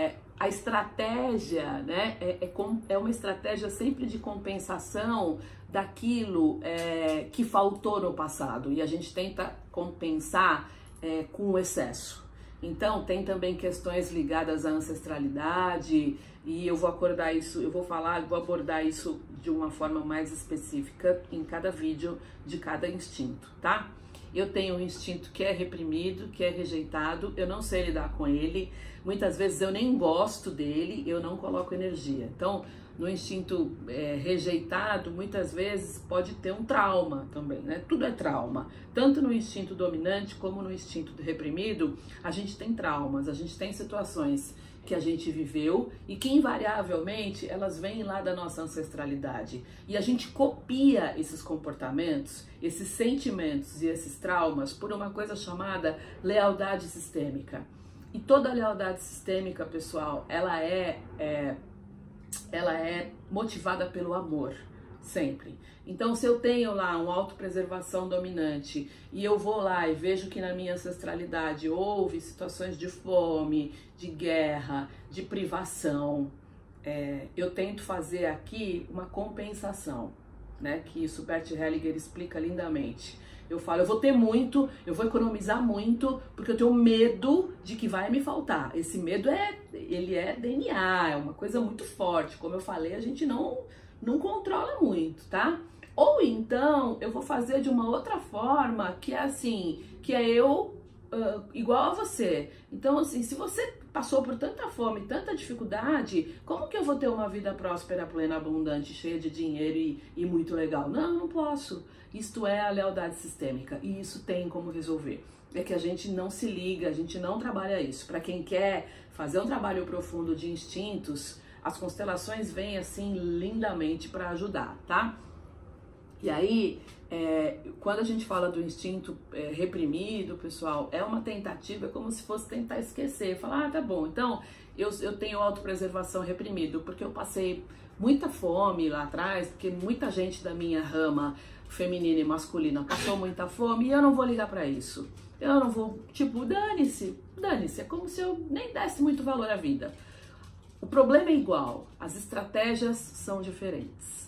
É, a estratégia né, é, é, é, uma estratégia sempre de compensação daquilo é, que faltou no passado e a gente tenta compensar é, com o excesso. Então tem também questões ligadas à ancestralidade e eu vou acordar isso, eu vou falar, vou abordar isso de uma forma mais específica em cada vídeo de cada instinto, tá? Eu tenho um instinto que é reprimido, que é rejeitado, eu não sei lidar com ele. Muitas vezes eu nem gosto dele, eu não coloco energia. Então, no instinto é, rejeitado, muitas vezes pode ter um trauma também, né? Tudo é trauma. Tanto no instinto dominante como no instinto reprimido, a gente tem traumas, a gente tem situações que a gente viveu e que invariavelmente elas vêm lá da nossa ancestralidade. E a gente copia esses comportamentos, esses sentimentos e esses traumas por uma coisa chamada lealdade sistêmica. E toda lealdade sistêmica, pessoal, ela é, é ela é motivada pelo amor sempre. Então, se eu tenho lá uma autopreservação dominante e eu vou lá e vejo que na minha ancestralidade houve situações de fome, de guerra, de privação, é, eu tento fazer aqui uma compensação, né? Que isso Bert Hellinger explica lindamente. Eu falo, eu vou ter muito, eu vou economizar muito, porque eu tenho medo de que vai me faltar. Esse medo é, ele é DNA, é uma coisa muito forte. Como eu falei, a gente não não controla muito, tá? Ou então eu vou fazer de uma outra forma que é assim, que é eu uh, igual a você. Então, assim, se você passou por tanta fome, tanta dificuldade, como que eu vou ter uma vida próspera, plena, abundante, cheia de dinheiro e, e muito legal? Não, não posso. Isto é a lealdade sistêmica e isso tem como resolver. É que a gente não se liga, a gente não trabalha isso. Para quem quer fazer um trabalho profundo de instintos, as constelações vêm assim lindamente para ajudar, tá? E aí, é, quando a gente fala do instinto é, reprimido, pessoal, é uma tentativa, é como se fosse tentar esquecer, falar, ah, tá bom, então eu, eu tenho autopreservação reprimido, porque eu passei muita fome lá atrás, porque muita gente da minha rama feminina e masculina passou muita fome e eu não vou ligar para isso. Eu não vou, tipo, dane-se, dane-se, é como se eu nem desse muito valor à vida. O problema é igual, as estratégias são diferentes.